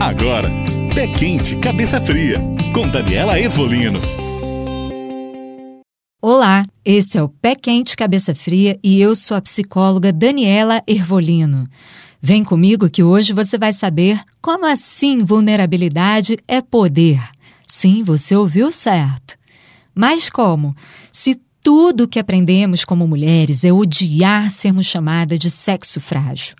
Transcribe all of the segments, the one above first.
Agora, Pé Quente, Cabeça Fria, com Daniela Evolino. Olá, esse é o Pé Quente Cabeça Fria e eu sou a psicóloga Daniela Ervolino. Vem comigo que hoje você vai saber como assim vulnerabilidade é poder. Sim, você ouviu certo. Mas como? Se tudo o que aprendemos como mulheres é odiar sermos chamadas de sexo frágil.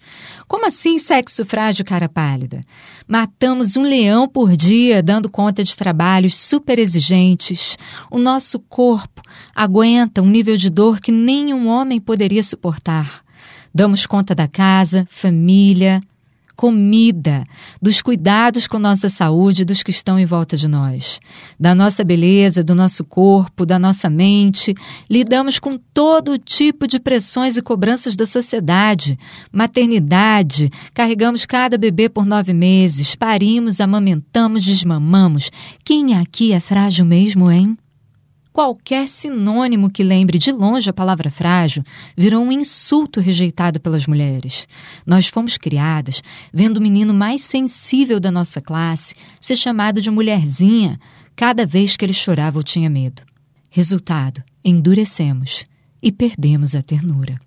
Como assim sexo frágil, cara pálida? Matamos um leão por dia dando conta de trabalhos super exigentes. O nosso corpo aguenta um nível de dor que nenhum homem poderia suportar. Damos conta da casa, família, comida, dos cuidados com nossa saúde dos que estão em volta de nós, da nossa beleza, do nosso corpo, da nossa mente. Lidamos com todo tipo de pressões e cobranças da sociedade. Maternidade, carregamos cada bebê por nove meses, parimos, amamentamos, desmamamos. Quem aqui é frágil mesmo, hein? Qualquer sinônimo que lembre de longe a palavra frágil virou um insulto rejeitado pelas mulheres. Nós fomos criadas vendo o menino mais sensível da nossa classe ser chamado de mulherzinha cada vez que ele chorava ou tinha medo. Resultado: endurecemos e perdemos a ternura.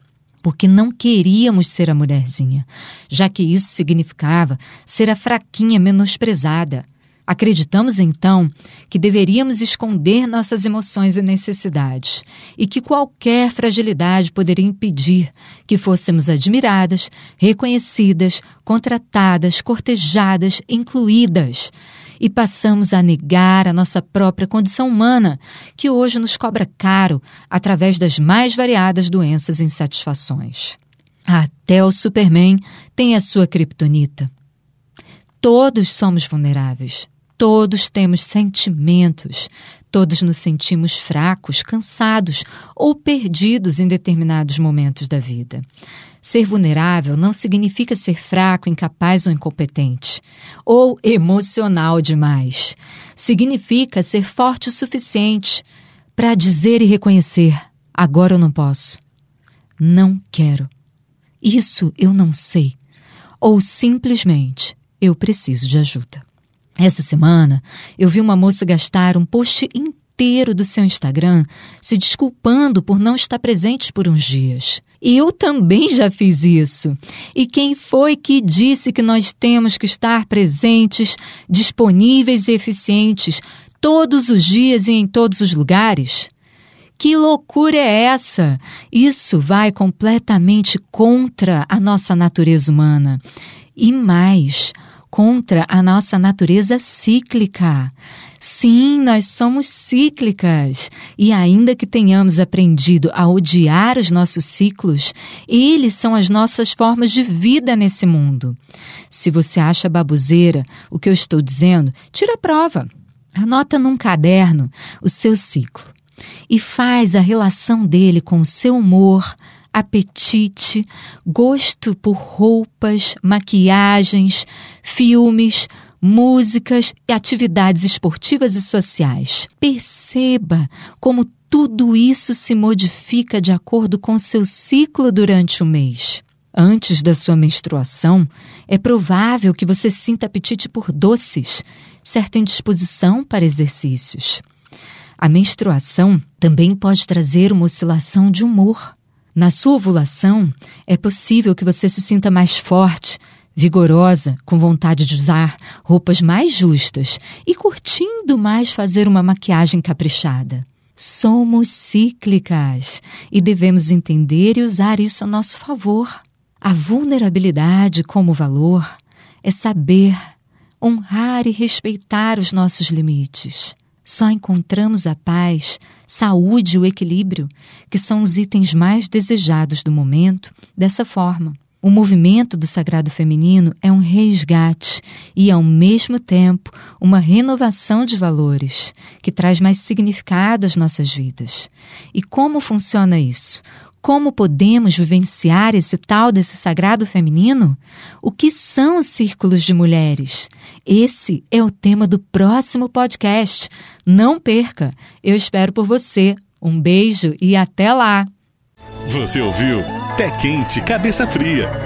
Porque não queríamos ser a mulherzinha, já que isso significava ser a fraquinha menosprezada, Acreditamos então que deveríamos esconder nossas emoções e necessidades e que qualquer fragilidade poderia impedir que fôssemos admiradas, reconhecidas, contratadas, cortejadas, incluídas. E passamos a negar a nossa própria condição humana, que hoje nos cobra caro através das mais variadas doenças e insatisfações. Até o Superman tem a sua criptonita. Todos somos vulneráveis. Todos temos sentimentos, todos nos sentimos fracos, cansados ou perdidos em determinados momentos da vida. Ser vulnerável não significa ser fraco, incapaz ou incompetente, ou emocional demais. Significa ser forte o suficiente para dizer e reconhecer: agora eu não posso, não quero, isso eu não sei, ou simplesmente eu preciso de ajuda. Essa semana, eu vi uma moça gastar um post inteiro do seu Instagram se desculpando por não estar presente por uns dias. E eu também já fiz isso. E quem foi que disse que nós temos que estar presentes, disponíveis e eficientes todos os dias e em todos os lugares? Que loucura é essa? Isso vai completamente contra a nossa natureza humana. E mais, contra a nossa natureza cíclica. Sim, nós somos cíclicas. E ainda que tenhamos aprendido a odiar os nossos ciclos, eles são as nossas formas de vida nesse mundo. Se você acha baboseira o que eu estou dizendo, tira a prova. Anota num caderno o seu ciclo e faz a relação dele com o seu humor, apetite, gosto por roupas, maquiagens, filmes, músicas e atividades esportivas e sociais. Perceba como tudo isso se modifica de acordo com seu ciclo durante o mês. Antes da sua menstruação, é provável que você sinta apetite por doces, certa indisposição para exercícios. A menstruação também pode trazer uma oscilação de humor. Na sua ovulação, é possível que você se sinta mais forte, vigorosa, com vontade de usar roupas mais justas e curtindo mais fazer uma maquiagem caprichada. Somos cíclicas e devemos entender e usar isso a nosso favor. A vulnerabilidade como valor é saber honrar e respeitar os nossos limites. Só encontramos a paz, saúde e o equilíbrio, que são os itens mais desejados do momento, dessa forma. O movimento do sagrado feminino é um resgate e, ao mesmo tempo, uma renovação de valores, que traz mais significado às nossas vidas. E como funciona isso? Como podemos vivenciar esse tal desse sagrado feminino? O que são os círculos de mulheres? Esse é o tema do próximo podcast. Não perca! Eu espero por você. Um beijo e até lá! Você ouviu Pé Quente, Cabeça Fria